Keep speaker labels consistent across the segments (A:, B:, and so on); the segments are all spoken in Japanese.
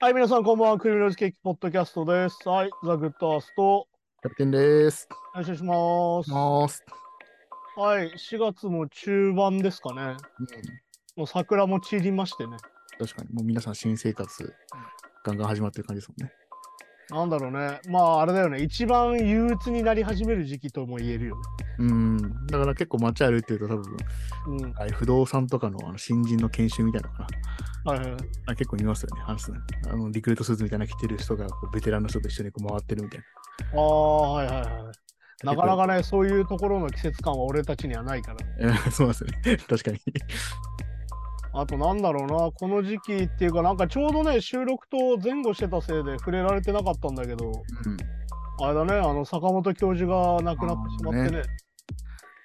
A: はい、皆さん、こんばんは。クリミナルズケーキポッドキャストです。はい、ザ・グッドアースト、
B: キャプテンです。
A: お願いします。
B: ます。
A: はい、4月も中盤ですかね。
B: うん、
A: もう桜も散りましてね。
B: 確かに、もう皆さん新生活、ガンガン始まってる感じですもんね。
A: なんだろうね。まあ、あれだよね。一番憂鬱になり始める時期とも言えるよね。
B: うん。だから結構街歩いてると多分、
A: うん。
B: あ不動産とかのあの新人の研修みたいなのかな。
A: はいはい。
B: あ結構見ますよね、話すね。あのリクルートスーツみたいなの着てる人がこうベテランの人と一緒にこう回ってるみたい
A: ああ、はいはいはい。
B: な。
A: なかなかね、そういうところの季節感は俺たちにはないから。
B: え ーそうですよね。確かに。
A: あとなんだろうな、この時期っていうか、なんかちょうどね、収録と前後してたせいで触れられてなかったんだけど、
B: うん。
A: あれだね、あの坂本教授が亡くなってしまってね、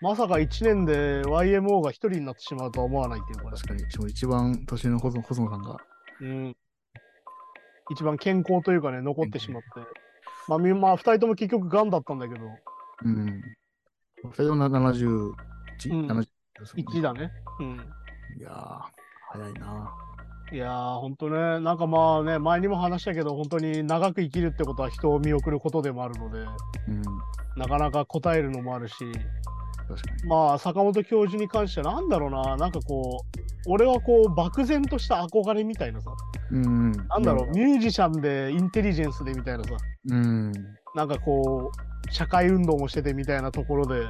A: まさか1年で YMO が1人になってしまうとは思わないっていうか、
B: 確かに。一番年の細野さんが、
A: うん、一番健康というかね、残ってしまって、まあ、みまあ、2人とも結局がんだったんだけど、
B: うん。二人とも71、
A: うん
B: 70ですもんね
A: 1だね。うん。
B: いやー、早いな。
A: いやー、ほんとね、なんかまあね、前にも話したけど、本当に長く生きるってことは人を見送ることでもあるので、
B: うん。
A: なかなか答えるのもあるし、
B: 確かに。
A: まあ、坂本教授に関しては、なんだろうな、なんかこう、俺はこう、漠然とした憧れみたいなさ、
B: うん。
A: なんだろう、ミュージシャンで、インテリジェンスでみたいなさ、
B: うん。
A: なんかこう、社会運動もしててみたいなところで、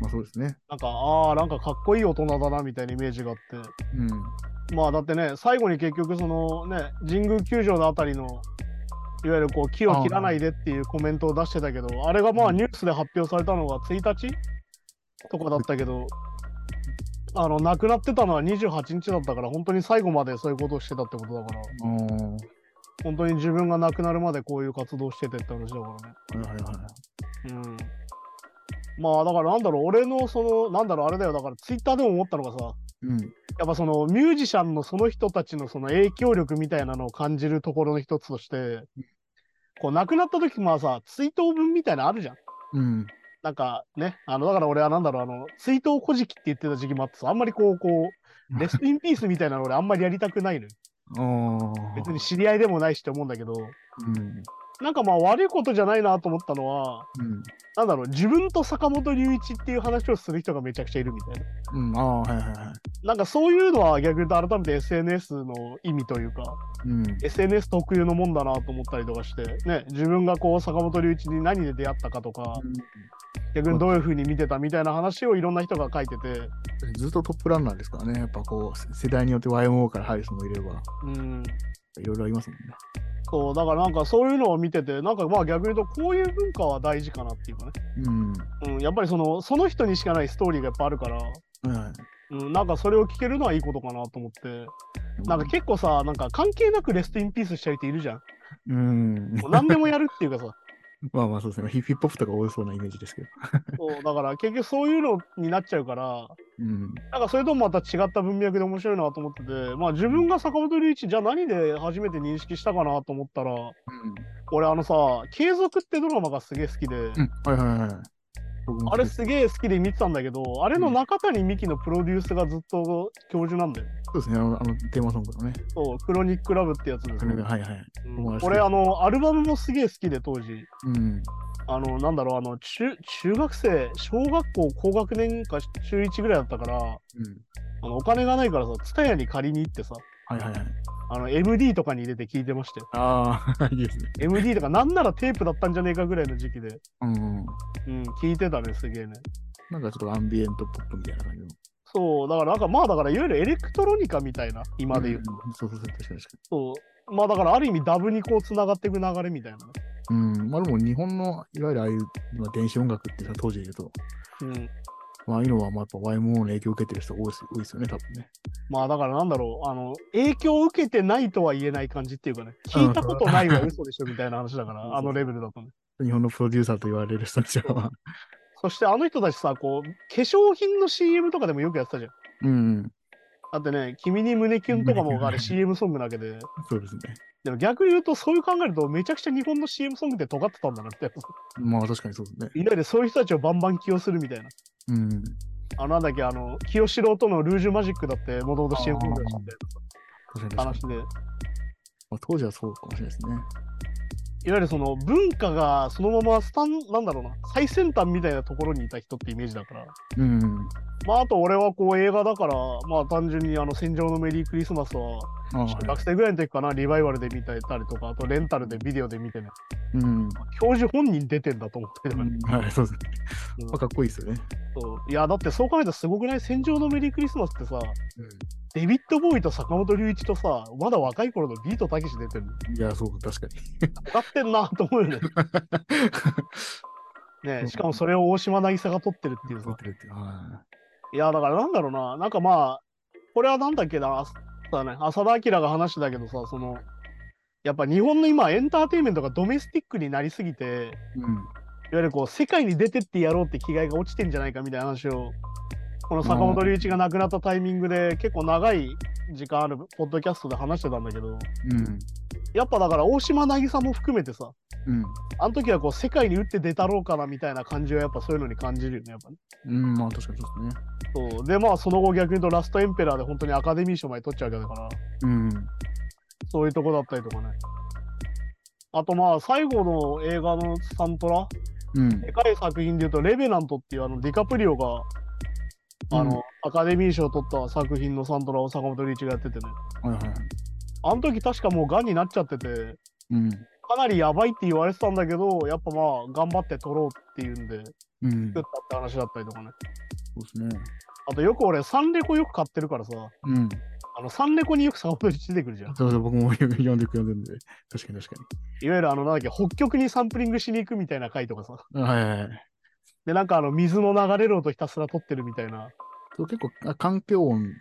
B: まあそうですね。
A: なんか、ああ、なんかかっこいい大人だなみたいなイメージがあって、
B: うん。
A: まあだってね、最後に結局そのね、神宮球場のあたりの、いわゆるこう木を切らないでっていうコメントを出してたけど、あれがまあニュースで発表されたのが1日とかだったけど、あの亡くなってたのは28日だったから、本当に最後までそういうことをしてたってことだから、
B: あーは
A: 本当に自分が亡くなるまでこういう活動しててって話だからね。
B: いはいはい。
A: うん。まあだからなんだろう、俺のその、なんだろう、あれだよ、だからツイッターでも思ったのがさ、
B: うん。
A: やっぱそのミュージシャンのその人たちのその影響力みたいなのを感じるところの一つとして、こう亡くなった時まあさ、追悼文みたいなのあるじゃん。
B: うん。
A: なんかね、あのだから俺はなんだろう、あの追悼古事記って言ってた時期もあってさ、あんまりこう、こう、レストインピースみたいなの俺あんまりやりたくないのよ。別に知り合いでもないしって思うんだけど、
B: うん。
A: なんかまあ悪いことじゃないなと思ったのは、
B: うん。
A: なんだろう、自分と坂本龍一っていう話をする人がめちゃくちゃいるみたいな。
B: うん。ああ、はいはいはい。
A: なんかそういうのは逆に言うと改めて SNS の意味というか、
B: うん。
A: SNS 特有のもんだなと思ったりとかして、ね、自分がこう坂本龍一に何で出会ったかとか、逆にどういう風に見てたみたいな話をいろんな人が書いてて、
B: ずっとトップランナーですからね。やっぱこう、世代によって YMO から入る人もいれば、
A: うん、
B: いろいろありますもんね。
A: そう、だからなんかそういうのを見てて、なんかまあ逆に言うとこういう文化は大事かなっていうかね、
B: うん。
A: うん、やっぱりそのその人にしかないストーリーがやっぱあるから、
B: はい。
A: うん、なんかそれを聞けるのはいいことかなと思って、なんか結構さ、なんか関係なくレストインピースしちゃう人いるじゃん。
B: うん。
A: もう何でもやるっていうかさ、
B: まあまあそうですね。ヒップホップとか多そうなイメージですけど。
A: そうだから結局そういうのになっちゃうから、
B: うん。
A: なんかそれともまた違った文脈で面白いなと思ってて、まあ自分が坂本龍一、じゃあ何で初めて認識したかなと思ったら、俺あのさ、継続ってドラマがすげえ好きで、
B: うん。はいはいはい。
A: あれすげえ好きで見てたんだけど、あれの中谷美紀のプロデュースがずっと教授なんだよ。
B: そうですね。あの、テーマソングのね。
A: そう、クロニックラブってやつですね
B: がはいはい。
A: うん
B: 友達
A: 俺あの、アルバムもすげえ好きで当時。
B: うん。
A: あの、なんだろう、あの、中、中学生、小学校高学年か中1ぐらいだったから、
B: うん。
A: あの、お金がないからさ、ツタヤに借りに行ってさ、
B: はいはいはい。
A: あの、MD とかに入れて聞いてましたよ。
B: ああ、いいですね。
A: MD とか、なんならテープだったんじゃねえかぐらいの時期で、
B: うん。
A: うん、聞いてたね、すげえね。
B: なんかちょっとアンビエントポップみたいな感じの。
A: そう、だからなんかまあだからいわゆるエレクトロニカみたいな、今で言うと。
B: んそうそうそう、確かに確か
A: そう。まあだからある意味ダブにこう繋がっていく流れみたいな。
B: うん。まあでも日本の、いわゆるああいう、まあ、電子音楽ってさ当時で言うと、
A: うん。
B: まあああいうのはまあやっぱ YMO の影響を受けてる人多いです多いですよね、多分ね。
A: まあだからなんだろう、あの、影響を受けてないとは言えない感じっていうかね、聞いたことないは嘘でしょみたいな話だから、あのレベルだとね。
B: 日本のプロデューサーと言われる人たちは。
A: そしてあの人たちさ、こう、化粧品の CM とかでもよくやってたじゃん。
B: うん。
A: だってね、君に胸キュンとかもあれ CM ソングなわけで。
B: そうですね。
A: でも逆に言うと、そういう考えると、めちゃくちゃ日本の CM ソングって尖ってたんだなって。
B: まあ確かにそうですね。
A: いわゆるそういう人たちをバンバン起用するみたいな。
B: うん。
A: あのなんだっけ、あの、清志郎とのルージュマジックだって、もともと CM ソングだしみたいな話で。
B: まあ、当時はそうかもしれないですね。
A: いわゆるその文化がそのままスタン、なんだろうな、最先端みたいなところにいた人ってイメージだから。
B: うん。
A: まあ、あと俺はこう映画だから、まあ単純にあの戦場のメリークリスマスは、学生ぐらいの時かな、リバイバルで見てたりとか、あとレンタルでビデオで見てね、
B: うん。
A: 教授本人出てんだと思ってる、
B: うんはい、そうですね。
A: うん
B: まあ、かっこいいですよね。
A: そういや、だってそう考えたらすごくない？戦場のメリークリスマスってさ、
B: うん
A: デビッド・ボーイと坂本龍一とさ、まだ若い頃のビートたけし出てるの？
B: いや、そう、確かに。
A: 分かってんなと思うよね。ねしかもそれを大島渚が撮ってるっていうさ
B: 撮っ。てるっていい
A: や、だからなんだろうな、なんかまあ、これはなんだっけな、あそうだね、浅田明が話してたけどさ、その、やっぱ日本の今、エンターテインメントがドメスティックになりすぎて、
B: い。うん。
A: いわゆるこう、世界に出てってやろうって気概が落ちてんじゃないかみたいな話を、この坂本龍一が亡くなったタイミングで結構長い時間あるポッドキャストで話してたんだけど、
B: うん。
A: やっぱだから大島渚も含めてさ、
B: うん。
A: あの時はこう世界に打って出たろうかなみたいな感じはやっぱそういうのに感じるよね、やっぱね。
B: うん、まあ確かにそうですね。
A: そうで、まあその後逆に言うとラストエンペラーで本当にアカデミー賞まで取っちゃうわけだから、
B: うん。
A: そういうとこだったりとかね。あとまあ最後の映画のサントラ、
B: うん。
A: でかい作品で言うとレベナントっていうあのディカプリオが、あの、
B: うん
A: アカデミー賞を取った作品のサントラを坂本龍一がやっててね。
B: はいはいはい。
A: あの時確かもう癌になっちゃってて、
B: うん。
A: かなりやばいって言われてたんだけど、やっぱまあ頑張って撮ろうっていうんで、
B: うん。
A: 作ったって話だったりとかね。
B: そうですね。
A: あとよく俺、サンレコよく買ってるからさ、
B: うん。
A: あのサンレコによく坂本龍一出てくるじゃん。
B: そうそう、僕も読んで読んでるんで。確かに確か
A: いわゆるあの、なんだっけ、北極にサンプリングしに行くみたいな回とかさ。
B: に。はいはいはい。
A: で、なんかあの、水の流れる音ひたすら撮ってるみたいな。
B: そう結構、あ環境音、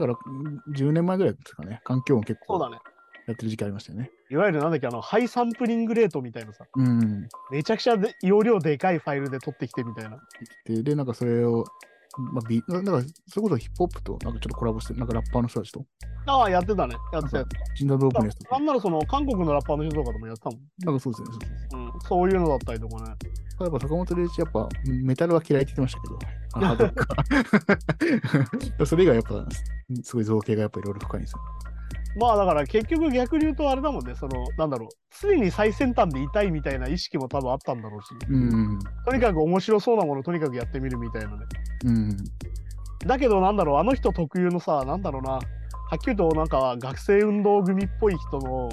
B: だからうん10年前ぐらいですかね。環境音結構
A: そうだね。
B: やってる時期ありましたよね。
A: いわゆるなんだっけ、あの、ハイサンプリングレートみたいなさ。
B: うん。
A: めちゃくちゃで容量でかいファイルで撮ってきてみたいな。
B: で、でなんかそれを、まあ、ビなんか、それこそヒップホップとなんかちょっとコラボして、なんかラッパーの人たちと、
A: ああ、やってたね。やってたやって
B: ジンダードープネスと
A: た。な
B: か、
A: んならその、韓国のラッパーの人とかでもやってたもん。
B: なんかそうですね。そうですね
A: うん、そういうのだったりとかね。
B: やっぱ坂本龍一、やっぱメタルは嫌いって言ってましたけど、あハードロックそれ以外やっぱ、すごい造形がやっぱいろいろ深いんですよ。
A: まあだから結局逆に言うとあれだもんね、その、なんだろう、常に最先端でいたいみたいな意識も多分あったんだろうし、
B: うん。
A: とにかく面白そうなものとにかくやってみるみたいなね。
B: うん。
A: だけどなんだろう、あの人特有のさ、なんだろうな、はっきりとなんか学生運動組っぽい人の、
B: うん。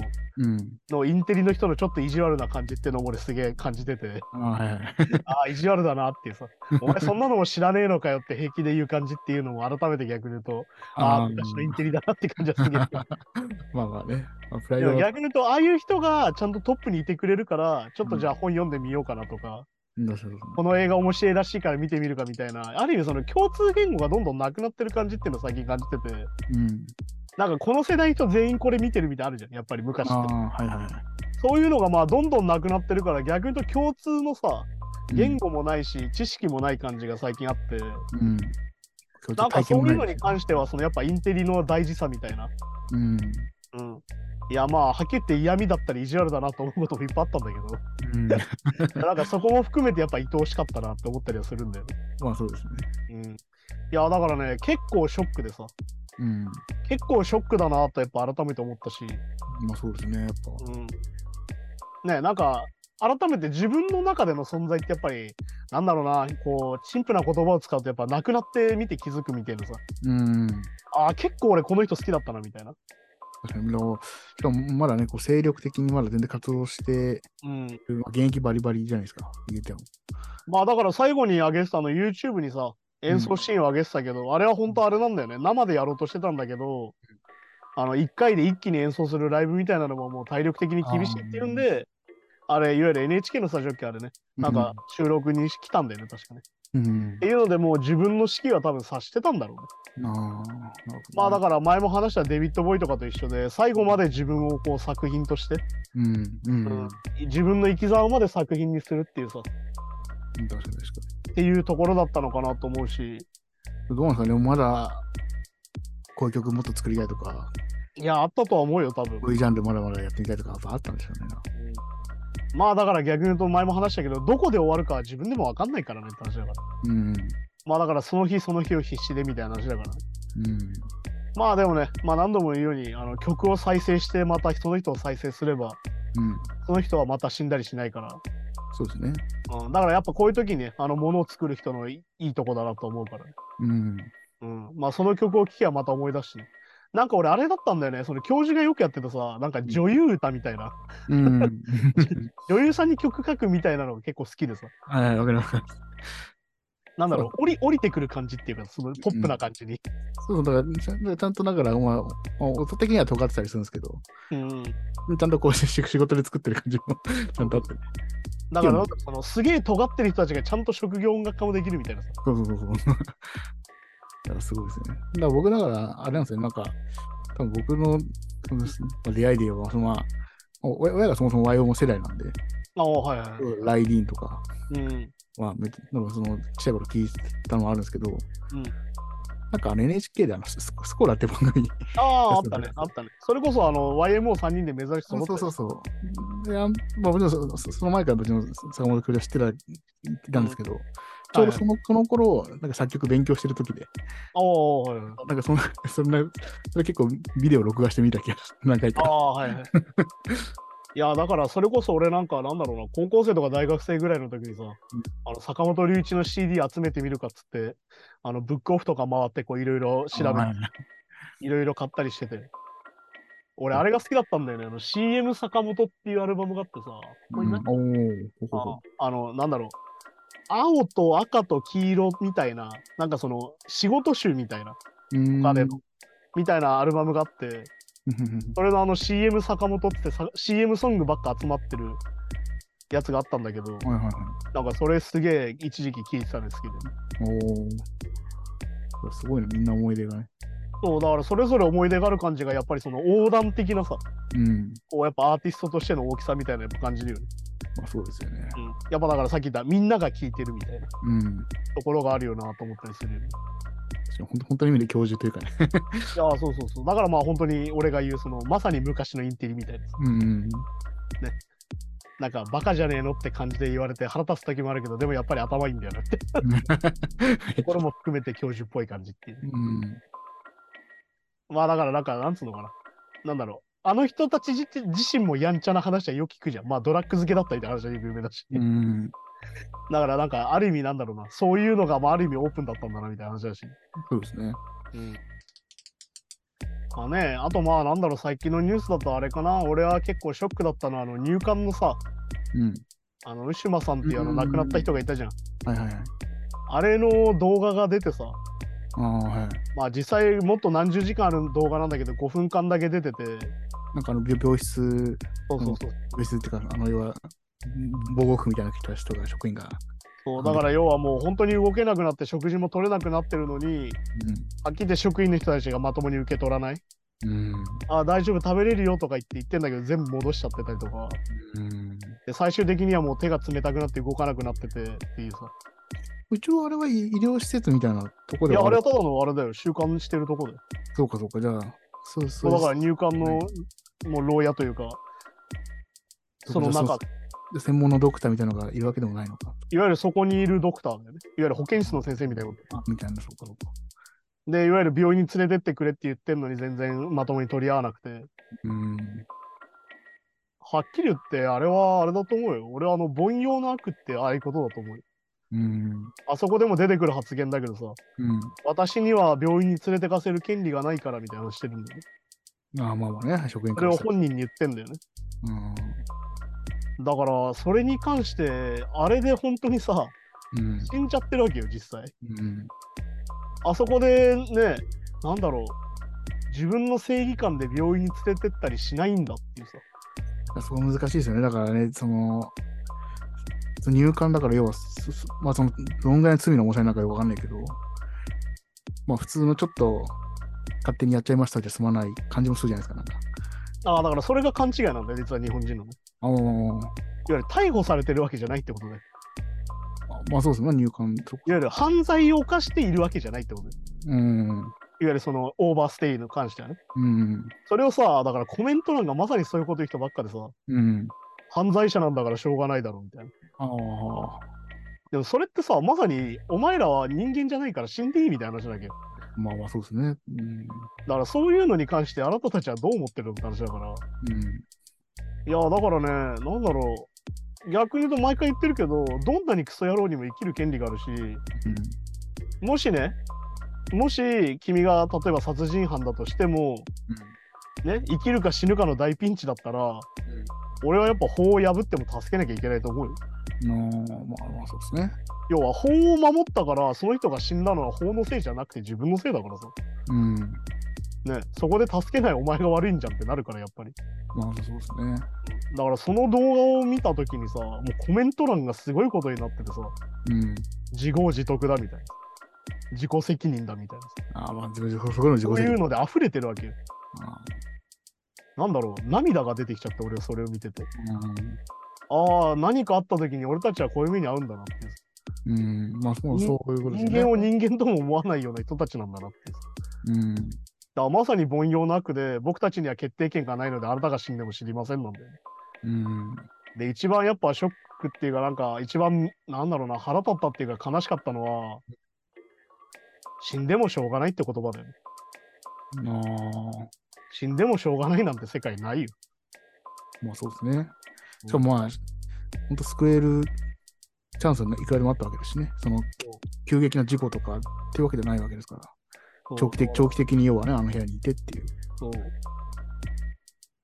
A: のインテリの人のちょっと意地悪な感じっていうのも俺すげえ感じてて、
B: あはいはい。
A: ああ、意地悪だなっていうさ、お前そんなのも知らねえのかよって平気で言う感じっていうのも改めて逆に言うと、ああ、
B: ー
A: 昔のインテリだなって感じはすげえ。
B: まあまあね。まあ、プライ
A: で
B: ド
A: 逆に言うと、ああいう人がちゃんとトップにいてくれるから、ちょっとじゃあ本読んでみようかなとか、
B: うん。
A: この映画面白いらしいから見てみるかみたいな、ある意味その共通言語がどんどんなくなってる感じっていうのを最近感じてて、
B: うん。
A: なんかこの世代の人全員これ見てるみたいあるじゃん、やっぱり昔って。
B: はいはいはい。
A: そういうのがまあどんどんなくなってるから、逆に言うと共通のさ、言語もないし、知識もない感じが最近あって、
B: うん。
A: なんかそういうのに
B: か
A: 関しては、そのやっぱインテリの大事さみたいな。
B: うん。
A: うん。いやまあ、はっきり言って嫌味だったり意地悪だなと思うこともいっぱいあったんだけど、
B: うん。
A: なんかそこも含めてやっぱ愛おしかったなって思ったりはするんだよね。
B: まあそうですね。
A: うん。いや、だからね、結構ショックでさ、
B: うん。
A: 結構ショックだなとやっぱ改めて思ったし、
B: まあそうですね。やっぱ。
A: うん。ね、なんか、改めて自分の中での存在ってやっぱり、なんだろうな、こう、陳腐な言葉を使うとやっぱなくなってみて気づくみたいなさ、
B: うん。
A: ああ、結構俺この人好きだったなみたいな。
B: 確しかもまだね、こう精力的にまだ全然活動して、
A: うん。
B: まあ現役バリバリじゃないですか。言うても。
A: まあだから最後に上げてたの YouTube にさ、演奏シーンを上げてたけど、あれは本当あれなんだよね。生でやろうとしてたんだけど、あの、1回で一気に演奏するライブみたいなのももう体力的に厳しいっていうんで、あれ、いわゆる NHK のスタジオ機あれね、なんか収録に来たんだよね、確かね。
B: うん。
A: っていうのでもう自分の指揮は多分察してたんだろうね。
B: あ
A: まあだから前も話したデビッド・ボーイとかと一緒で、最後まで自分をこう作品として、
B: うん。うん。
A: う
B: うんん。
A: 自分の生き様まで作品にするっていうさ、
B: 確かに確か
A: っていうところだったのかなと思うし、
B: に。どうなんですかね、まだ、こういう曲もっと作りたいとか、
A: いや、あったとは思うよ、多分
B: こ。ういうジャンルまだまだやってみたいとか、あったんでしょうね。
A: まあだから逆に言うと前も話したけど、どこで終わるかは自分でも分かんないからねって話だから。
B: うん。
A: まあだからその日その日を必死でみたいな話だからね。
B: うん。
A: まあでもね、まあ何度も言うように、あの曲を再生して、またその人を再生すれば、
B: うん。
A: その人はまた死んだりしないから。
B: そうですね。
A: うん、だからやっぱこういう時にね、あの、ものを作る人のいいいとこだなと思うからね。
B: うん。
A: うん。まあその曲を聴けばまた思い出すしね。なんか俺あれだったんだよね、その教授がよくやってたさ、なんか女優歌みたいな、
B: うん。
A: 女優さんに曲書くみたいなのが結構好きでさ、
B: はい、わかります。
A: なんだろう、降り降りてくる感じっていうか、そのポップな感じに。
B: そうそう、だからちゃん、とだから、まあ、まあ音的には尖ってたりするんですけど、
A: うん。
B: ちゃんとこう、し仕事で作ってる感じも ちゃんとあって。
A: だからそのすげえ尖ってる人たちがちゃんと職業音楽家もできるみたいなさ。
B: そうそうそう。だからすごいですね。だから僕だから、あれなんですよ、なんか、多分僕の出会いで言えば、そのまあ、お親がそもそも YO 世代なんで、
A: ああ、はいはい。
B: ライディーンとか、
A: うん。
B: まあ、めなんかその、ちっちゃい頃聞いたのもあるんですけど、
A: うん
B: なんかあの NHK であのスコラって番組
A: ああ、あったね、あったね。それこそあの YMO3 人で目指して
B: そうそうそう。であんまあ、もちろんその前からもちろん坂本教授は知ってたいたんですけど、ちょうどそのその頃、なんか作曲勉強してる時で、
A: ああ、はいはい。
B: なんかそんな、そんな、それ結構ビデオ録画してみた気がし何回か。
A: ああ、はいはい。いや、だからそれこそ俺なんかなんだろうな、高校生とか大学生ぐらいの時にさ、あの坂本龍一の CD 集めてみるかっつって、あのブックオフとか回ってこういろいろ調べ
B: はい。
A: て、いろいろ買ったりしてて。俺あれが好きだったんだよね。あの CM 坂本っていうアルバムがあってさ、ああの、なんだろう。青と赤と黄色みたいな、なんかその仕事集みたいな、
B: うーん。
A: 彼の、みたいなアルバムがあって、それのあの CM 坂本ってさ CM ソングばっか集まってるやつがあったんだけど、
B: はいはいはい。
A: なんかそれすげえ一時期聴いてたんですけど、
B: おお。すごいね、みんな思い出がね。
A: そう、だからそれぞれ思い出がある感じがやっぱりその横断的なさ、
B: うん。
A: こうやっぱアーティストとしての大きさみたいなやっぱ感じるよね。
B: まあそうですよね。
A: うん。やっぱだからさっき言ったみんなが聴いてるみたいな
B: うん。
A: ところがあるよなと思ったりするよね。
B: 本当本当の意味で教授というかね。
A: いや、そうそうそう。だからまあ本当に俺が言うそのまさに昔のインテリみたいなさ。
B: うん。
A: なんかバカじゃねえのって感じで言われて腹立つ時もあるけど、でもやっぱり頭いいんだよなって。これも含めて教授っぽい感じっていう。
B: うん。
A: まあだからなんか、なんつうのかな。なんだろう。あの人たち自自身もやんちゃな話はよく聞くじゃん。まあドラッグ漬けだったりって話は有名だし。
B: うん。
A: だからなんかある意味なんだろうな。そういうのがまあある意味オープンだったんだなみたいな話だし。
B: そうですね。
A: うん。まあね、あとまあなんだろう、最近のニュースだとあれかな。俺は結構ショックだったのは、あの入管のさ、
B: うん。
A: あの、ウシュマさんっていうあの
B: うん
A: 亡くなった人がいたじゃん。
B: はいはいはい。
A: あれの動画が出てさ、
B: ああ、はい。
A: まあ実際もっと何十時間ある動画なんだけど、5分間だけ出てて、
B: なんかあの病病室、
A: そうそうそう。
B: 病室っていうか、あの要は、防護服みたいな人たちとか職員が、
A: そうだから要はもう本当に動けなくなって食事も取れなくなってるのに、はっきり言って職員の人たちがまともに受け取らない。
B: うん。うん。
A: あ大丈夫、食べれるよとか言って言ってんだけど、全部戻しちゃってたりとか。
B: うん。
A: で、最終的にはもう手が冷たくなって動かなくなっててっていうさ。
B: 一応あれは医医療施設みたいなとこ
A: いや、
B: ではる
A: あれはただのあれだよ。習慣してるとこで。
B: そうかそうか、じゃあ、そうそ
A: そううだから入管のもう牢屋というか、その中、
B: で専門のドクターみたいなのがいるわけでもないのか。
A: いわゆるそこにいるドクターだよね。いわゆる保健室の先生みたいなこと。
B: あみたいな、そうかそうか。
A: で、いわゆる病院に連れてってくれって言ってんのに全然まともに取り合わなくて。
B: うん。
A: はっきり言って、あれはあれだと思うよ。俺はあの、凡庸な悪ってああいうことだと思うよ。
B: うん。
A: あそこでも出てくる発言だけどさ、
B: うん。
A: 私には病院に連れてかせる権利がないからみたいな話してるんだよね。
B: ああまあまあね、職員
A: それを
B: からしたら
A: 本人に言ってんだよね。
B: うん。
A: だから、それに関して、あれで本当にさ、
B: うん。
A: 死んじゃってるわけよ、実際。
B: うん。
A: あそこでね、なんだろう、自分の正義感で病院に連れてったりしないんだっていうさ。
B: そこ難しいですよね。だからね、その、その入管だから要は、まあその、どんぐらいの罪の重さになるかよくわかんないけど、まあ普通のちょっと勝手にやっちゃいましたじゃ済まない感じもするじゃないですか、なんか。
A: ああ、だからそれが勘違いなんだよ、実は日本人のね。
B: ああ、
A: いわゆる逮捕されてるわけじゃないってことで。い
B: まあそうですね、入管とか。
A: わゆる犯罪を犯しているわけじゃないってことで。
B: うん。
A: いわゆるそのオーバーステイに関してはね。
B: うん。
A: それをさ、だからコメント欄がまさにそういうこと言う人ばっかでさ、
B: うん。
A: 犯罪者なんだからしょうがないだろうみたいな。
B: ああ。
A: でもそれってさ、まさにお前らは人間じゃないから死んでいいみたいな話だけど。
B: まあまあそうですね。うん。
A: だからそういうのに関してあなたたちはどう思ってるのって話だから。
B: うん。
A: いや、だからね、なんだろう。逆に言うと毎回言ってるけど、どんなにクソ野郎にも生きる権利があるし、もしね、もし君が例えば殺人犯だとしても、ね、生きるか死ぬかの大ピンチだったら、俺はやっぱ法を破っても助けなきゃいけないと思うよ。
B: まあまあそうですね。
A: 要は法を守ったから、その人が死んだのは法のせいじゃなくて自分のせいだからさ。
B: うん。
A: ね、そこで助けないお前が悪いんじゃんってなるから、やっぱり。
B: まあそうですね。
A: だからその動画を見たときにさ、もうコメント欄がすごいことになっててさ、
B: うん。
A: 自業自得だみたいな。自己責任だみたいなさ。
B: ああまあ自分、そこの自己
A: そう
B: 責任。
A: いうので溢れてるわけよ。
B: あ
A: なんだろう、涙が出てきちゃって、俺はそれを見てて。
B: あ
A: ああ、何かあったときに俺たちはこういう目に遭うんだなっていう。
B: うん。うん。まあそうそういうことですね。
A: 人間を人間とも思わないような人たちなんだなって。う
B: ん。
A: だまさに凡庸な悪で、僕たちには決定権がないので、あなたが死んでも知りませんなんだよね。
B: うん。
A: で、一番やっぱショックっていうか、なんか一番、なんだろうな、腹立ったっていうか悲しかったのは、死んでもしょうがないって言葉だよ
B: あ。
A: 死んでもしょうがないなんて世界ないよ。
B: まあそうですね。しかもまあ、本当救えるチャンスがいくらでもあったわけですしね。その急激な事故とかっていうわけじゃないわけですから。長期的、長期的に要はね、あの部屋にいてっていう。
A: そう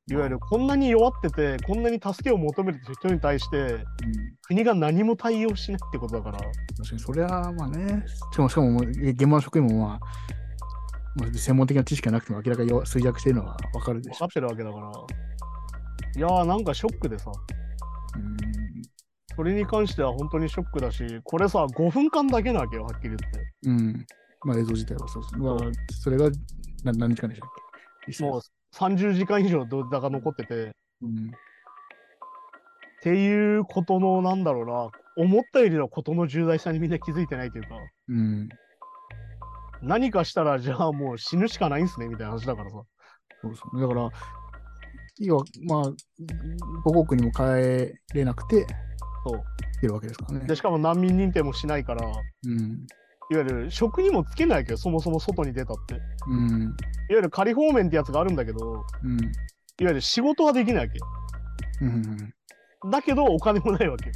A: いわゆるこんなに弱ってて、こんなに助けを求める人に対して、
B: うん、
A: 国が何も対応しないってことだから、
B: 確かにそれはまあね、しかもしかももう現場の職員もまあ、まあ、専門的な知識がなくても明らかに弱衰弱しているのはわかるでしょ
A: 分かってるわけだから。いやー、なんかショックでさ、
B: う。うん
A: それに関しては本当にショックだし、これさ、5分間だけなわけよ、はっきり言って。
B: うん。まあ映像自体はそうです。まあ、それが何何日間でしたっけ？
A: もう30時間以上動画が残ってて、っ
B: うん。
A: ていうことの、なんだろうな、思ったよりのことの重大さにみんな気づいてないというか、
B: うん。
A: 何かしたら、じゃあもう死ぬしかないんすね、みたいな話だからさ。
B: そう。だから、要は、まあ、母国にも帰れなくて、
A: そう。
B: 来てるわけですからね
A: で、。しかも難民認定もしないから、いわ
B: うん。
A: ゆる職にもつけないわけど、そもそも外に出たって。いわ
B: うん。
A: ゆる仮放免ってやつがあるんだけど、
B: うん。
A: いわゆる仕事はできないわけ。
B: うん。
A: だけど、お金もないわけ。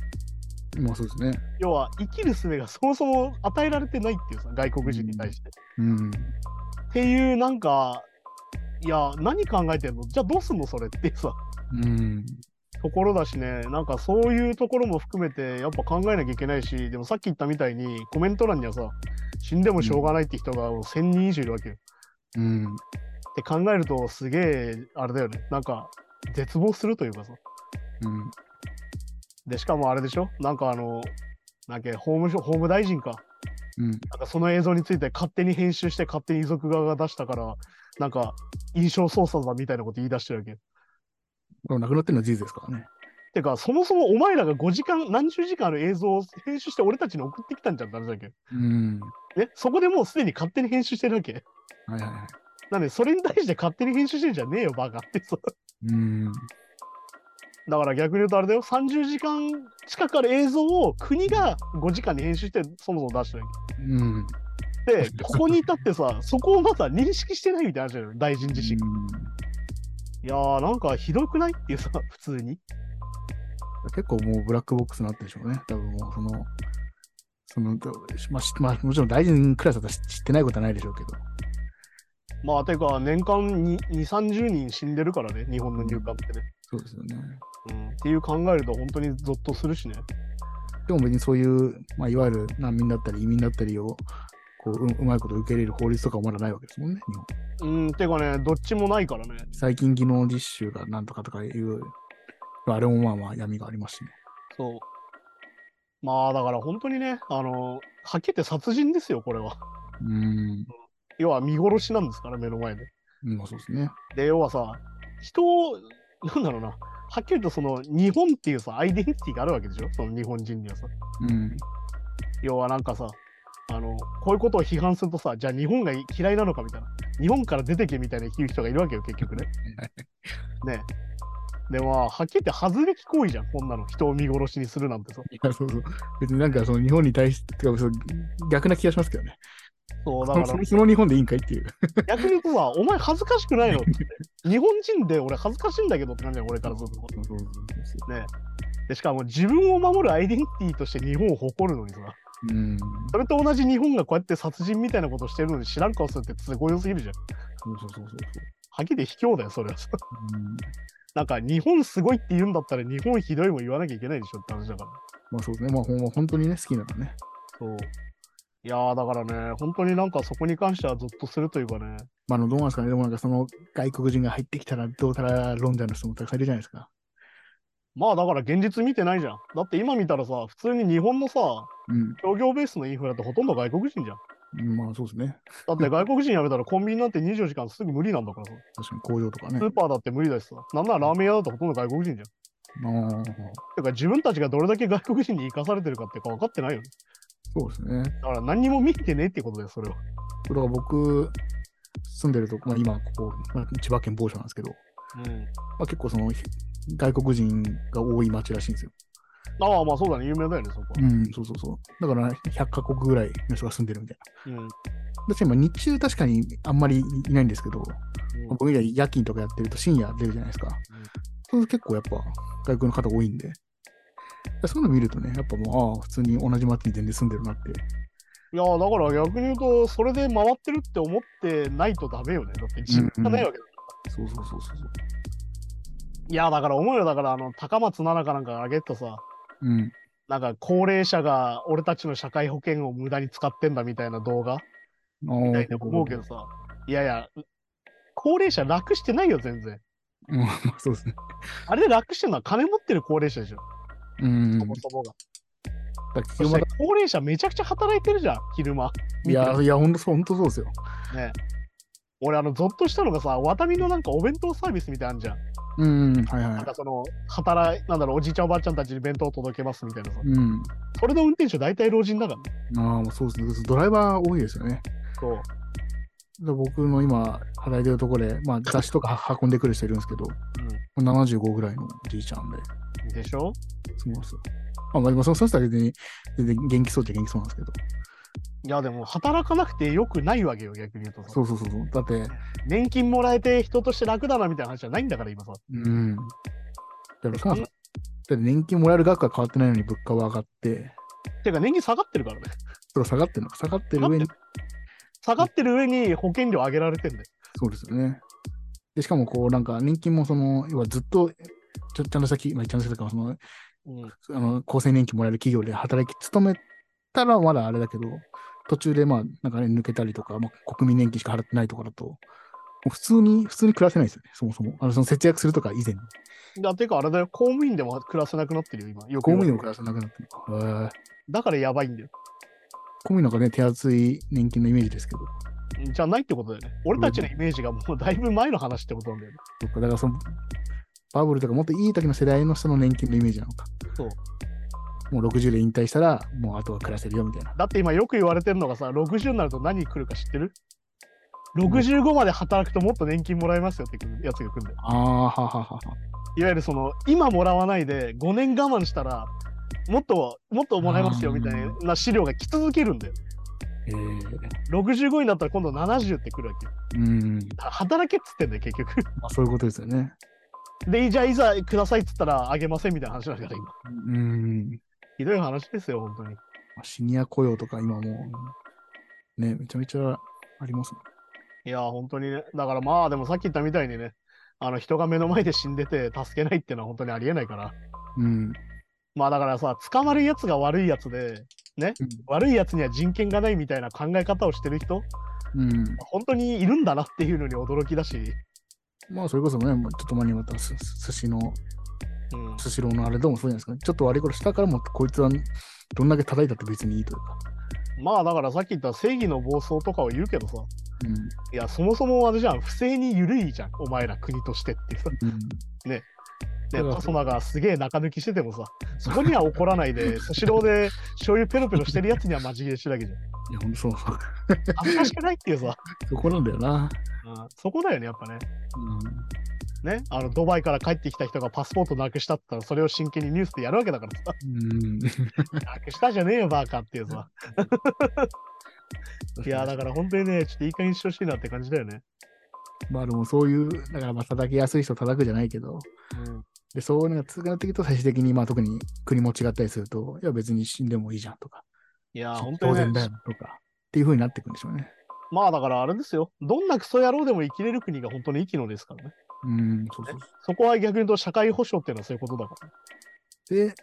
B: まあそうですね。
A: 要は、生きる術がそもそも与えられてないっていうさ、外国人に対して。
B: うん。
A: っていう、なんか、いや、何考えてんの？じゃあどうすんのそれってさ、
B: うん。
A: ところだしね、なんかそういうところも含めて、やっぱ考えなきゃいけないし、でもさっき言ったみたいに、コメント欄にはさ、死んでもしょうがないって人がもう1000人以上いるわけよ。
B: うん。
A: って考えると、すげえ、あれだよね、なんか、絶望するというかさ。
B: うん。
A: で、しかもあれでしょ？なんかあの、なんか法務省、法務大臣か。
B: うん。
A: なんかその映像について勝手に編集して勝手に遺族側が出したから、なんか印象操作だみたいなこと言い出してるわけよ。
B: これ亡くなってるのは事実ですからね。
A: てか、そもそもお前らが5時間、何十時間ある映像を編集して俺たちに送ってきたんじゃんって話だっけ？
B: うん。
A: ね、そこでもうすでに勝手に編集してるわけ？
B: はいはいはい。
A: なんで、それに対して勝手に編集してんじゃねえよ、バカってさ。
B: うん。
A: だから逆に言うとあれだよ、30時間近くある映像を国が5時間に編集してそもそも出してるわ
B: うん。
A: け。で、ここに至ってさ、そこをまだ認識してないみたいな話だよ、大臣自身。いやー、なんかひどくない？っていうさ、普通に。
B: 結構もうブラックボックスになってるでしょうね。多分もうその、その、まあ、しまあ、もちろん大臣クラスだったら知ってないことはないでしょうけど。
A: まあ、てか、年間に2、30人死んでるからね、日本の入管ってね。
B: そうですよね。
A: うん、っていう考えると本当にゾッとするしね。
B: でも別にそういう、まあ、いわゆる難民だったり移民だったりをこうううまいこと受け入れる法律とかもまだないわけですもんね、日本。
A: うん、てかね、どっちもないからね。
B: 最近技能実習がなんとかとかいう、あれもまあまあ闇がありますしね。
A: そう。まあ、だから本当にね、あの、はっきり言って殺人ですよ、これは。
B: うん。
A: 要は見殺しなんですから、目の前で。
B: うん、まあそうですね。
A: で、要はさ、人を、なんだろうな、はっきり言うとその日本っていうさ、アイデンティティがあるわけでしょ、その日本人にはさ。
B: うん。
A: 要はなんかさ、あの、こういうことを批判するとさ、じゃあ日本が嫌いなのかみたいな。日本から出てけみたいな言う人がいるわけよ、結局ね。ね。でもまあ、はっきり言って恥ずべき行為じゃん、こんなの。人を見殺しにするなんてさ。
B: いや、そうそう。別になんかその日本に対して、逆な気がしますけどね。
A: そう、だから
B: その日本でいいんかいっていう。
A: 逆に言うとさ、お前恥ずかしくないのって。日本人で俺恥ずかしいんだけどって感じだよ、俺からすると。ね。で、しかも自分を守るアイデンティティとして日本を誇るのにさ、
B: うん。
A: それと同じ日本がこうやって殺人みたいなことしてるのに知らん顔するってすごい良すぎるじゃん。
B: そうそうそうそう
A: はっきり卑怯だよ、それはさ。
B: うん。
A: なんか日本すごいって言うんだったら日本ひどいも言わなきゃいけないでしょって話だから。
B: まあそうですね。まあほんま本当にね、好きならね。
A: そう。いやーだからね、本当になんかそこに関してはゾッとするというかね。
B: まあどうなんですかね。でもなんかその外国人が入ってきたらどうたら論者の人もたくさんいるじゃないですか。
A: まあだから現実見てないじゃん。だって今見たらさ、普通に日本のさ、
B: うん。
A: 商業ベースのインフラってほとんど外国人じゃん。
B: うんまあそうですね。
A: だって外国人辞めたらコンビニなんて24時間すぐ無理なんだからさ。
B: 確かに工場とかね
A: ス。ーパーだって無理だしさ。なんならラーメン屋だとほとんど外国人じゃん。
B: ああ、
A: てか自分たちがどれだけ外国人に生かされてるかってか分かってないよね。
B: そうですね。
A: だから何にも見てねってことだよ、それは。
B: だから僕、住んでるとこ、まあ、今ここ、まあ千葉県某所なんですけど、
A: うん。
B: まあ、結構その外国人が多い町らしいんですよ。
A: ああ、まあそうだね、有名だよね、そこは。
B: うん、そうそうそう。だから100カ国ぐらいの人が住んでるみたいな。
A: うん。うん
B: 私今日中確かにあんまりいないんですけど、僕以外夜勤とかやってると深夜出るじゃないですか。そうすると結構やっぱ外国の方多いんで。そういうの見るとね、やっぱもう、ああ、普通に同じ町に全然住んでるなって。
A: いやーだから逆に言うと、それで回ってるって思ってないとダメよね。だって自分がないわけだ。
B: そうそうそうそうそう。
A: いやーだから思うよ、だからあの、高松菜奈かなんかあげたさ、
B: うん。
A: なんか高齢者が俺たちの社会保険を無駄に使ってんだみたいな動画？
B: あ
A: みたいな思うけどさ、いやいや、高齢者楽してないよ、全然。
B: うん、ま あそうですね。
A: あれで楽してるのは金持ってる高齢者でしょ、
B: うん。
A: そもそもが。そして高齢者めちゃくちゃ働いてるじゃん、昼間。
B: いや、いや、ほんとそう、ほんとそうですよ。
A: ね。俺、あの、ゾッとしたのがさ、ワタミのなんかお弁当サービスみたいあんじゃん。
B: うん、はいは
A: なんかその、働い、なんだろう、おじいちゃんおばあちゃんたちに弁当を届けますみたいなさ。
B: い。うん。
A: それの運転手大体老人だからね。
B: ああ、もうそうですね。ドライバー多いですよね。
A: そう。
B: で僕の今、働いてるところで、まあ、雑誌とか運んでくる人いるんですけど、75ぐらいのおじいちゃんで、
A: うん。でしょ？
B: そうなんですよ。まあ、まあ、その人は全然全然元気そうっちゃ元気そうなんですけど、
A: いや、でも働かなくてよくないわけよ、逆に言うとさ。
B: そうそうそうそう。だって、
A: 年金もらえて人として楽だなみたいな話じゃないんだから、今さ。
B: うん。だからそうなんですよだって年金もらえる額が変わってないのに物価は上がって、
A: てか、年金下がってるからね。
B: それ下がってるの？か下がってる上に、
A: 下がってる上に保険料上げられてんだよ。
B: そうですよね。で、しかもこう、なんか年金もその、要はずっと、ちゃんとしたき、まあ、ちゃんとしたか、その、
A: うん。
B: あの厚生年金もらえる企業で働き勤めたらまだあれだけど、途中でまあ、なんかね、抜けたりとか、まあ、国民年金しか払ってないとかだと、もう普通に、普通に暮らせないですよね、そもそも。あの、その節約するとか以前に。
A: だっていうか、あれだよ、公務員でも暮らせなくなってるよ、今。
B: 公務員
A: 言われ
B: も暮らせなくなってる
A: だからやばいんだよ。
B: 公務員なんかね、手厚い年金のイメージですけど。
A: じゃないってことだよね。俺たちのイメージがもうだいぶ前の話ってことなんだよね。
B: そっか、だからその、バブルとかもっといい時の世代の人の年金のイメージなのか。
A: そう。
B: もう60で引退したら、もうあとは暮らせるよみたいな。
A: だって今よく言われてるのがさ、60になると何来るか知ってる ?65 まで働くともっと年金もらえますよってやつが来るんだよ。
B: ああ、はははは。
A: いわゆるその、今もらわないで5年我慢したら、もっと、もっともらえますよみたいな資料が来続けるんだよ。
B: ええ
A: 65になったら今度70って来るわけよ。
B: うん。
A: は働けっつってんだよ、結局。
B: まあ、そういうことですよね。
A: で、じゃあいざくださいっつったらあげませんみたいな話だから今。
B: うん。
A: ひどい話ですよ、本当に。
B: まあシニア雇用とか今もう、ね、めちゃめちゃありますもん。
A: いや、本当にね。だからまあ、でもさっき言ったみたいにね、あの人が目の前で死んでて助けないっていうのは本当にありえないから。
B: うん。
A: まあだからさ、捕まるやつが悪いやつで、ね、悪いやつには人権がないみたいな考え方をしてる人、
B: うん。
A: 本当にいるんだなっていうのに驚きだし、
B: まあ、それこそね、ちょっと前にまたす寿司の、
A: うん、
B: スシローのあれでもそうじゃないですか、ね。ちょっと悪いことしたからもこいつはどんだけ叩いたって別にいいというか。
A: まあだからさっき言った正義の暴走とかを言うけどさ、
B: うん。
A: いや、そもそもあれじゃん、不正に緩いじゃん、お前ら国としてってさ。
B: うん。
A: ね、
B: だから
A: パソナがすげえ中抜きしててもさ、そこには怒らないで、スシローで醤油ペロペロしてるやつにはマジ切れしてるだけじゃん。
B: いや、ほんとそうそう。
A: 恥ずかしくないっていうさ、
B: そこなんだよな。
A: うん、そこだよね、やっぱね。
B: うん。
A: ね、あのドバイから帰ってきた人がパスポートなくしたって言ったら、それを真剣にニュースでやるわけだからさ、
B: うん。
A: なくしたじゃねえよ、バーカっていうさ。いや、だから本当にね、ちょっといい加減にしてほしいなって感じだよね。
B: まあでもそういう、だからまあ叩きやすい人叩くじゃないけど、
A: うん。
B: で、そういうのが続かなってくると、最終的にまあ特に国も違ったりすると、いや別に死んでもいいじゃんとか、
A: いや、本当にね
B: 当然だよ、とか、っていう風になっていくんでしょうね。
A: まあだからあれですよ。どんなクソ野郎でも生きれる国が本当に生きのですからね。
B: うん、そうそう
A: そこは逆に言うと社会保障っていうのはそういうことだから。
B: で、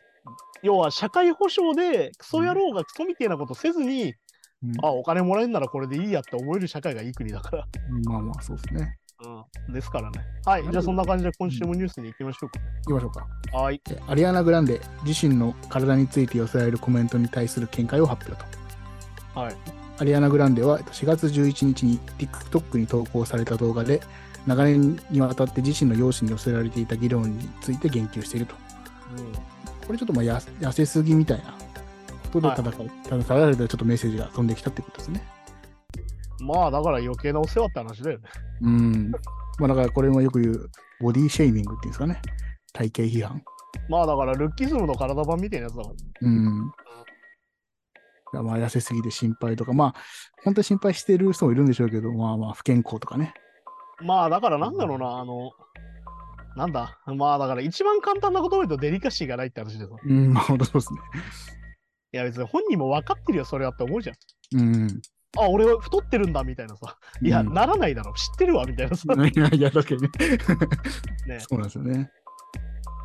A: 要は社会保障でクソ野郎がクソみたいなことせずに、
B: うん
A: あ、お金もらえるならこれでいいやって思える社会がいい国だから。
B: まあまあそうですね。
A: うん。ですからね。はい。じゃあそんな感じで今週もニュースに行きましょうか。
B: 行きましょうか。
A: はい。
B: でアリアナ・グランデ、自身の体について寄せられるコメントに対する見解を発表と。
A: はい。
B: アリアナ・グランデはえっと4月11日に TikTok に投稿された動画で、長年にわたって自身の容姿に寄せられていた議論について言及していると。これちょっとまあや痩せすぎみたいなことで
A: はい
B: ただ、ただたちょっとメッセージが飛んできたってことですね。
A: うん。まあだから余計なお世話って話だよね。
B: うん。まあだからこれもよく言うボディシェイミングっていうんですかね。体型批判。
A: まあだからルッキズムの体版みたいなやつだから。
B: うん。まあ痩せすぎて心配とか、まあ本当に心配してる人もいるんでしょうけど、まあまあ不健康とかね。
A: まあだからなんだろうな、あの、なんだ、まあだから一番簡単なことを言うとデリカシーがないって話でさ。
B: うん、まあ本当そうですね。
A: いや別に本人も分かってるよ、それはって思うじゃん。
B: うん。
A: あ、俺は太ってるんだみたいなさ。いや、
B: うん
A: ならないだろ、知ってるわみたいなさ。
B: いやいや、確かにね。
A: ね
B: そうなんですよね。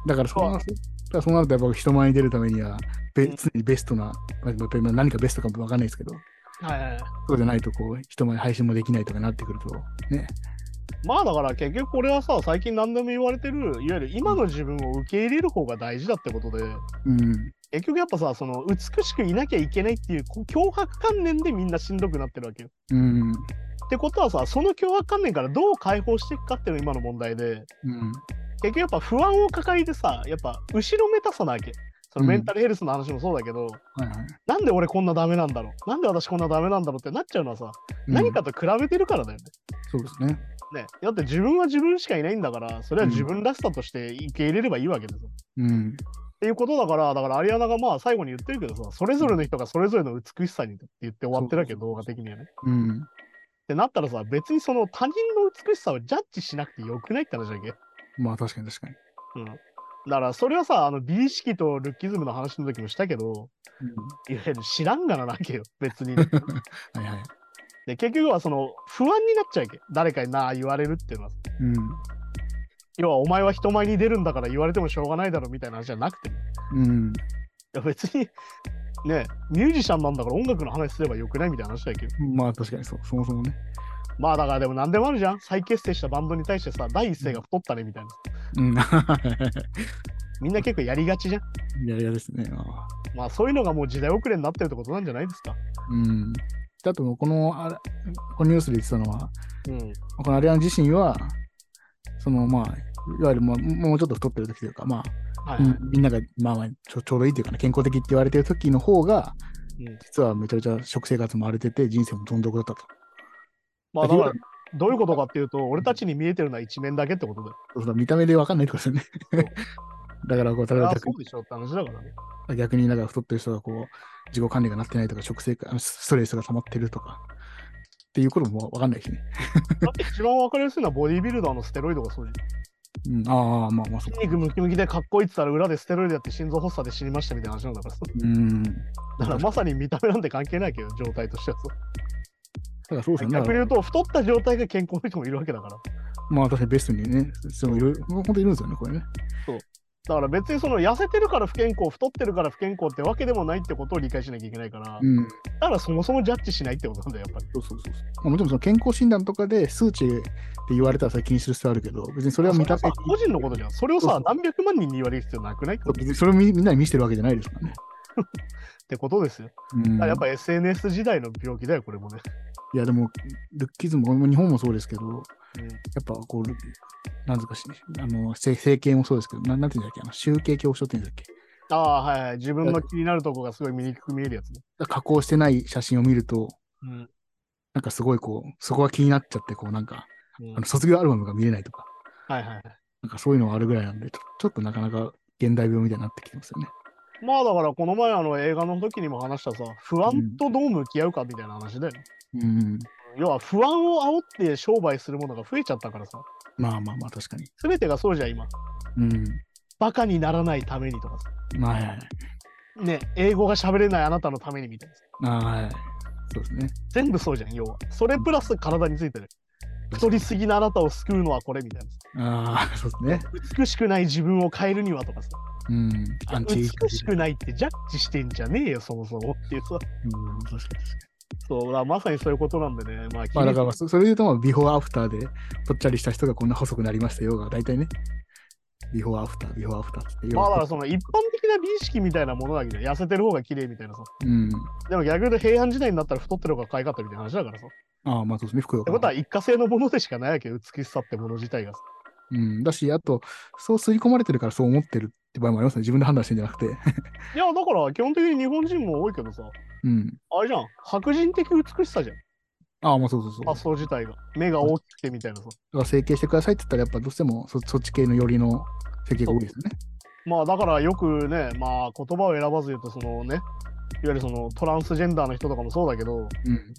B: だからそうな
A: そ
B: だからそうなると、やっぱ人前に出るためには、べ
A: うん
B: 常にベストな、何かベストかもわかんないですけど、
A: はいはいはい。
B: そうじゃないと、こう、人前配信もできないとかなってくると、ね。
A: まあだから結局これはさ、最近何でも言われてる、いわゆる今の自分を受け入れる方が大事だってことで、
B: うん。
A: 結局やっぱさ、その美しくいなきゃいけないっていう脅迫観念でみんなしんどくなってるわけよ。
B: うん。
A: ってことはさ、その脅迫観念からどう解放していくかっていうのが今の問題で、
B: うん。
A: 結局やっぱ不安を抱えてさ、やっぱ後ろめたさなわけ。その
B: うん
A: メンタルヘルスの話もそうだけど、
B: はいはい。
A: なんで俺こんなダメなんだろうなんで私こんなダメなんだろうってなっちゃうのはさ、
B: うん
A: 何かと比べてるからだよね。
B: そうですね。
A: ね。だって自分は自分しかいないんだから、それは自分らしさとして受け入れればいいわけですよ。
B: うん。
A: っていうことだから、だからアリアナがまあ最後に言ってるけどさ、それぞれの人がそれぞれの美しさにって言って終わってるわけよ、動画的にはね。
B: うん。
A: ってなったらさ、別にその他人の美しさをジャッジしなくてよくないって話だっけ？
B: まあ確かに確かに。
A: うん。だからそれはさ、あの美意識とルッキズムの話の時もしたけど、いわゆる知らんがななわけよ、別にね、
B: はいはい。
A: で、結局はその不安になっちゃうわけ。誰かになあ言われるっていうのは。
B: うん。
A: 要はお前は人前に出るんだから言われてもしょうがないだろみたいな話じゃなくて、い
B: うん。
A: や別に、ね、ミュージシャンなんだから音楽の話すればよくないみたいな話だけど。
B: まあ確かにそう。そもそもね。
A: まあだからでも何でもあるじゃん。再結成したバンドに対してさ、第一声が太ったねみたいな。
B: うん。
A: みんな結構やりがちじゃん。
B: いやいやですね。あ
A: まあそういうのがもう時代遅れになってるってことなんじゃないですか。
B: うん。あと、この、あれこのニュースで言ってたのは、
A: うん。
B: このアリアン自身は、そのまあ、いわゆるもうもうちょっと太ってる時というか、まあ、
A: はい、はい
B: みんながまあまあちょちょうどいいというかね、健康的って言われてる時の方が、
A: うん
B: 実はめちゃめちゃ食生活も荒れてて、人生もどん底だったと。
A: まあだから、どういうことかっていうと、俺たちに見えてるのは一面だけってことだよ。
B: そう見た目で分かんないってことですよね。だからこう、
A: それは
B: 例えば逆
A: そうでしょって話だから
B: 逆になんか太ってる人がこう、自己管理がなってないとか、食生活、ストレスが溜まってるとか、っていうことも分かんないしね。
A: だって一番わかりやすいのはボディービルダーのステロイドがそうじゃん。
B: うん、ああ、まあまあそう
A: 筋肉ムキムキでかっこいいって言ったら裏でステロイドやって心臓発作で死にましたみたいな話なんだからさ。
B: うん。
A: だからまさに見た目なんて関係ないけど、状態としてはさ。
B: だからそうですよね。
A: 逆に言うと、太った状態が健康の人もいるわけだから。
B: まあ確かにベストにね、そう本当にいるんですよね、これね。
A: だから別にその痩せてるから不健康、太ってるから不健康ってわけでもないってことを理解しなきゃいけないから、
B: うん。
A: だからそもそもジャッジしないってことなんだよ、やっぱり。
B: そうそうそうそう。まあ、もちろんその健康診断とかで数値って言われたらそれ気にする必要あるけど、別にそれは見た目
A: 個人のことじゃん。それをさ何百万人に言われる必要なくないってこと
B: 別にそれをみみんなに見せてるわけじゃないですからね。
A: ってことですよ。やっぱ SNS 時代の病気だよ、これもね。
B: いやでも、ルッキズム、日本もそうですけど、
A: うん
B: やっぱこう、ルなんとかし、あの、整整形もそうですけど、ななんていうんだっけ、あの集計恐怖症っていうんだっけ？
A: ああ、はいはい。自分の気になるとこがすごい見にくく見えるやつね。
B: 加工してない写真を見ると、
A: うん。
B: なんかすごいこう、そこが気になっちゃって、こうなんか、
A: うん
B: あの卒業アルバムが見れないとか、
A: はいはいはい。
B: なんかそういうのがあるぐらいなんで、ちょちょっとなかなか現代病みたいになってきてますよね。
A: まあだからこの前あの映画の時にも話したさ、不安とどう向き合うかみたいな話だよね。
B: うん。
A: 要は不安を煽って商売するものが増えちゃったからさ、
B: まあまあまあ、確かに。
A: すべてがそうじゃん今。
B: うん。
A: バカにならないためにとかさ。
B: まあ、はいはい。
A: ね、英語が喋れないあなたのためにみたいなさ。
B: はい。そうですね。
A: 全部そうじゃん、要は。それプラス体についてる。太りすぎなあなたを救うのはこれみたいなさ。
B: ああ、そうですね。
A: 美しくない自分を変えるにはとかさ。
B: うん。
A: 美しくないってジャッジしてんじゃねえよ、そもそもっていうさ。
B: うん。
A: そう、だまさにそういうことなんでね。まあ、
B: まあだからそ、それで言うと、まあ、ビフォーアフターでぽっちゃりした人がこんな細くなりましたよが、大体ね、ビフォーアフター、ビフォーアフターって言
A: まあだからその一般的な美意識みたいなものだけど、痩せてる方が綺麗みたいなさ。
B: うん。
A: でも逆に言うと平安時代になったら太ってる方が可愛かったみたいな話だからさ。っ
B: ああ、まあそうですね、服用
A: てことは一過性のものでしかないわけよ、美しさってもの自体がさ。
B: うん。だし、あと、そう刷り込まれてるからそう思ってるって場合もありますね。自分で判断してんじゃなくて。
A: いや、だから基本的に日本人も多いけどさ、
B: うん。
A: あれじゃん、白人的美しさじゃん、
B: ああ、まあそうそうそう。
A: 発想自体が。目が大きくてみたいなさ。
B: ら整形してくださいって言ったら、やっぱどうしてもそそっち系の寄りの整形が多いですよね。
A: まあだからよくね、まあ言葉を選ばず言うと、そのね、いわゆるそのトランスジェンダーの人とかもそうだけど、
B: うん。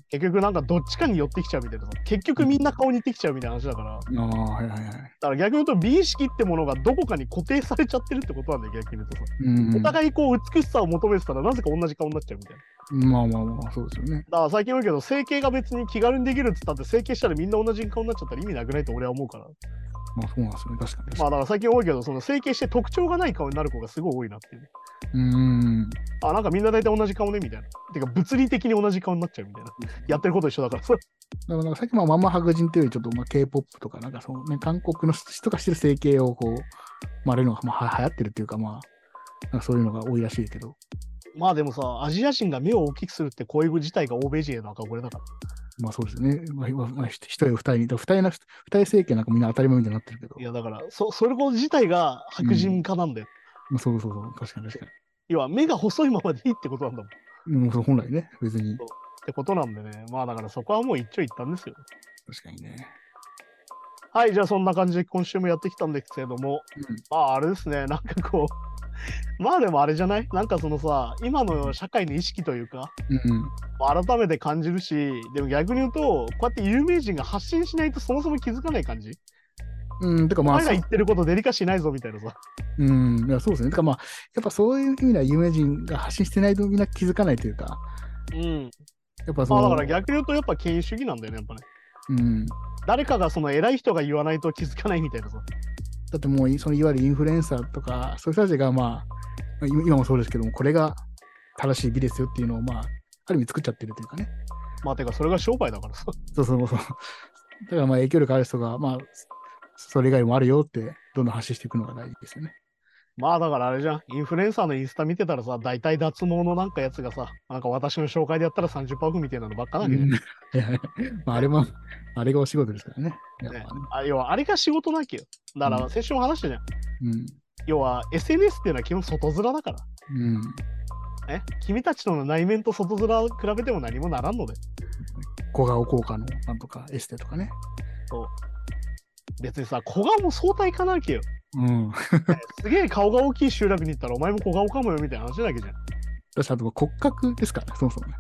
A: 結局なんかどっちかに寄ってきちゃうみたいなさ、結局みんな顔似てきちゃうみたいな話だから、だ
B: ああ、はいはいはい。
A: から逆に言うと美意識ってものがどこかに固定されちゃってるってことなんだよ、逆に言うとさ。
B: うん、
A: お互いこう美しさを求めてたらなぜか同じ顔になっちゃうみたいな。
B: まあまあまあ、そうですよね。
A: だから最近言うけど、整形が別に気軽にできるっつったって、整形したらみんな同じ顔になっちゃったら意味なくないと俺は思うから。
B: まあそうなんですよね。確かに
A: まあだから最近多いけど、その整形して特徴がない顔になる子がすごい多いなっていう。
B: うん。
A: あ、なんかみんな大体同じ顔ねみたいな。てか物理的に同じ顔になっちゃうみたいな。やってること一緒だからさ。
B: だからなんかさっきまあまんま白人っていうよりちょっとまあ K-POP とかなんかそうね、韓国の人がしてる整形をこう、まああれのがまあは流行ってるっていうかまあ、なんかそういうのが多いらしいけど。
A: まあでもさ、アジア人が目を大きくするって行為自体が欧米人への憧れだから。
B: まあそうですね。まあ、まあまあ、一人や二人二重な、二重整形なんかみんな当たり前みたいになってるけど。
A: いやだから、そそれこそ自体が白人化なんだよ。
B: まあそうそうそう、確かに確か
A: 要は目が細いままでいいってことなんだもん。
B: うん、本来ね、別に。
A: てことなんでね。まあだからそこはもう一長一短ですよ。
B: 確かにね。
A: はい、じゃあそんな感じで今週もやってきたんですけれども、
B: うん
A: まああれですね、なんかこう、まあでもあれじゃない？なんかそのさ、今の社会の意識というか、
B: うん
A: 改めて感じるし、でも逆に言うと、こうやって有名人が発信しないとそもそも気づかない感じ？
B: うん。うん、てか
A: お
B: まあ、
A: 前が言ってることデリカシーないぞみたいなさ。
B: うん、いやそうですね。てかまあ、やっぱそういう意味では有名人が発信してないとみんな気づかないというか、
A: うん。
B: やっぱその、
A: まあだから逆に言うとやっぱ権威主義なんだよね、やっぱね。
B: うん。
A: 誰かがその偉い人が言わないと気づかないみたいなさ。
B: だってもうい、そのいわゆるインフルエンサーとか、そういう人たちがまあ、まあ今今もそうですけども、これが正しい美ですよっていうのを、まあ、ある意味作っちゃってるというかね。
A: まあてかそれが商売だからさ。
B: そうそうそう。だからまあ影響力ある人が、まあ、それ以外もあるよって、どんどん発信していくのが大事ですよね。
A: まあだからあれじゃん。インフルエンサーのインスタ見てたらさ、大体脱毛のなんかやつがさ、なんか私の紹介でやったら30%オフみたいなのばっかなわけじゃん。
B: まあ、あれも、あれがお仕事ですからね。ね
A: ねあ要はあれが仕事なきゃよ。だから
B: うん
A: 先週も話したじゃん。
B: うん。
A: 要は SNS っていうのは基本外面だから。
B: うん。
A: ね、君たちとの内面と外面を比べても何もならんので。
B: 小顔効果のなんとかエステとかね。
A: 別にさ、小顔も相対化なわけよ。
B: うん。
A: すげえ顔が大きい集落に行ったらお前も小顔かもよみたいな話なわけじゃん。
B: 私、あと骨格ですからね、そもそもね。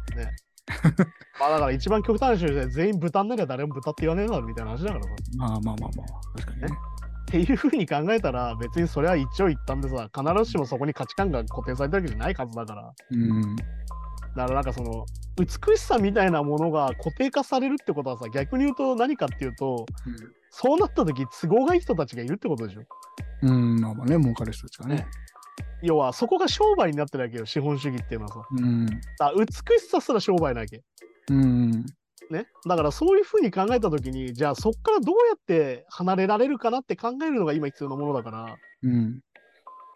A: まあだから一番極端な話で全員豚になりゃ誰も豚って言わねえだろみたいな話だからさ。
B: まあまあまあまあ、確かにね。
A: っていうふうに考えたら別にそれは一長一短でさ、必ずしもそこに価値観が固定されてるわけじゃないはずだから。
B: うん。
A: だからなんかその美しさみたいなものが固定化されるってことはさ逆に言うと何かっていうとそうなった時都合がいい人たちがいるってことでしょ？
B: うん、まあまあね、儲かる人たちがね。
A: 要はそこが商売になってるわけよ資本主義っていうのはさ
B: うん。
A: だ美しさすら商売なわけ
B: うん。
A: ね？だからそういうふうに考えた時にじゃあそっからどうやって離れられるかなって考えるのが今必要なものだから
B: うん。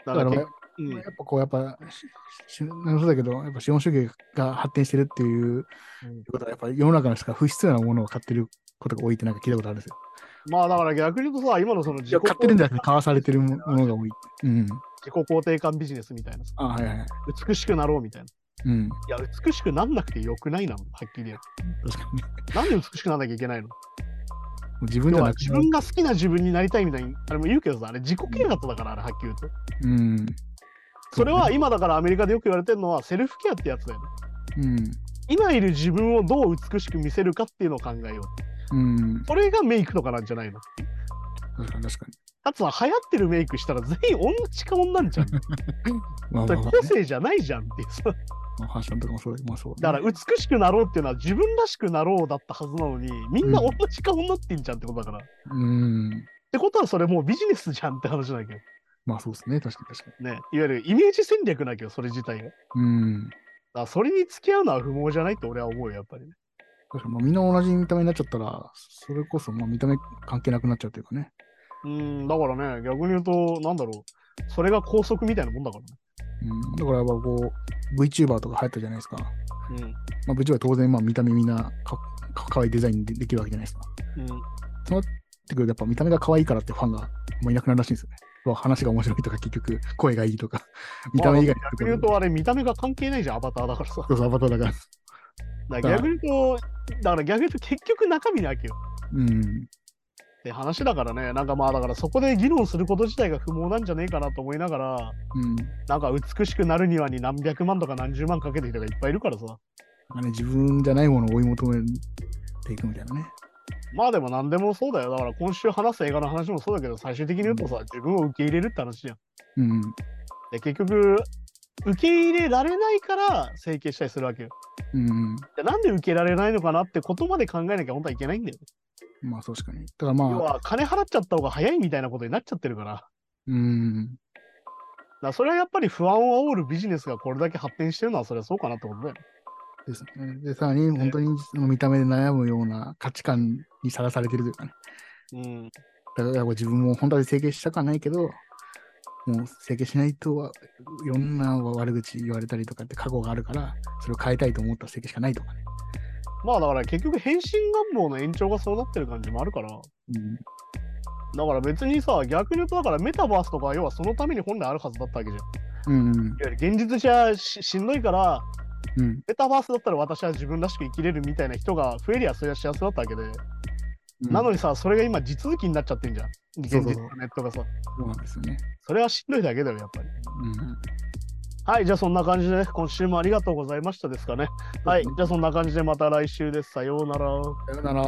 B: だからら、
A: だかけ
B: やっ
A: うん
B: ぱこう、やっぱ、そうだけど、やっぱ資本主義が発展してるっていう
A: うん
B: ことは、やっぱり世の中の人が不必要なものを買ってることが多いってなんか聞いたことあるんですよ。
A: まあだから逆に言うとさ今のその自己
B: 買ってるんじゃなくて買わされてるものが多い。うん。
A: 自己肯定感ビジネスみたいなさ
B: あ、はいはいはい。
A: 美しくなろうみたいな
B: うん。
A: いや美しくなんなくてよくないなはっきり言う
B: 確かにね。
A: なんで美しくなんなきゃいけないの？
B: 自分
A: は自分が好きな自分になりたいみたいに、あれも言うけどさ、あれ自己啓発だから、あれはっきり言うと。
B: うん。
A: それは今だからアメリカでよく言われてるのはセルフケアってやつだよね。
B: うん。
A: 今いる自分をどう美しく見せるかっていうのを考えよう。
B: うん。
A: それがメイクとかなんじゃないの？
B: 確かに確かに。
A: かつは流行ってるメイクしたら全員同じ顔なんじゃん。
B: まあまあまあ、
A: 個
B: ね、
A: 性じゃないじゃんっていうさ。
B: まあ、ファッションとかもそう、まあそう、ね。
A: だから美しくなろうっていうのは自分らしくなろうだったはずなのに、みんな同じ顔になってんじゃんってことだから。っ
B: うん。
A: てことはそれもうビジネスじゃんって話だけど。
B: まあそうですね。確かに確か
A: ね。いわゆるイメージ戦略だけど、それ自体が。
B: うん。
A: らそれに付き合うのは不毛じゃないって俺は思うよ、やっぱりね。
B: 確かに、まあ、みんな同じ見た目になっちゃったら、それこそ、まあ見た目関係なくなっちゃうというかね。
A: うん、だからね、逆に言うと、なんだろう。それが高速みたいなもんだからね。
B: うん。だからやっぱこう、VTuber とか流行ったじゃないですか。
A: うん。
B: まあ VTuber 当然、まあ見た目みんなかかかわいいデザインでできるわけじゃないですか。
A: うん。
B: ってくるとやっぱ見た目が可愛いからってファンがあんまいなくなるらしいんですよね。まあ話が面白いとか、結局声がいいとか、見た目以外のところ
A: 逆に言うと、あれ見た目が関係ないじゃん、アバターだからさ。
B: そうそう、アバターだから。
A: だから逆に言うと、だから逆に言うと結局中身なわけよ。
B: うん。
A: って話だからね、なんかまあだからそこで議論すること自体が不毛なんじゃねえかなと思いながら、
B: うん。
A: なんか美しくなるにはに何百万とか何十万かけてる人がいっぱいいるからさ。
B: なんかね、自分じゃないものを追い求めていくみたいなね。
A: まあでも何でもそうだよ。だから今週話す映画の話もそうだけど、最終的に言うとさ、自分を受け入れるって話じゃん。
B: うん。
A: で、結局、受け入れられないから整形したりするわけよ。
B: うん。
A: でなんで受けられないのかなってことまで考えなきゃ本当はいけないんだよね。
B: まあ確かに。だからまあ、
A: 要は金払っちゃった方が早いみたいなことになっちゃってるから。
B: うん。
A: らそれはやっぱり不安を煽るビジネスがこれだけ発展してるのはそれはそうかなってことだよね。
B: ですね。で、さらに本当にその見た目で悩むような価値観にさらされてるというかね。
A: うん。
B: だから自分も本当は整形したくはないけど、もう整形しないとはいろんな悪口言われたりとかって過去があるから、それを変えたいと思ったら整形しかないとかね。
A: まあだから結局変身願望の延長がそうなってる感じもあるから。
B: うん。
A: だから別にさ、逆に言うとだからメタバースとかは要はそのために本来あるはずだったわけじゃん。い
B: うん。
A: わゆる現実じゃししんどいから、
B: うん。
A: メタバースだったら私は自分らしく生きれるみたいな人が増えりゃそれは幸せだったわけで。なの
B: に、
A: にさ、それが今地続きになっちゃってんじゃん。現
B: そうそう
A: 実のネットがさ。
B: そうなんですよね。
A: それはしんどいだけだよ、やっぱり。
B: うん。
A: はい、じゃあそんな感じで、今週もありがとうございましたですかね。はい、じゃあそんな感じでまた来週です。さようなら。
B: さよなら。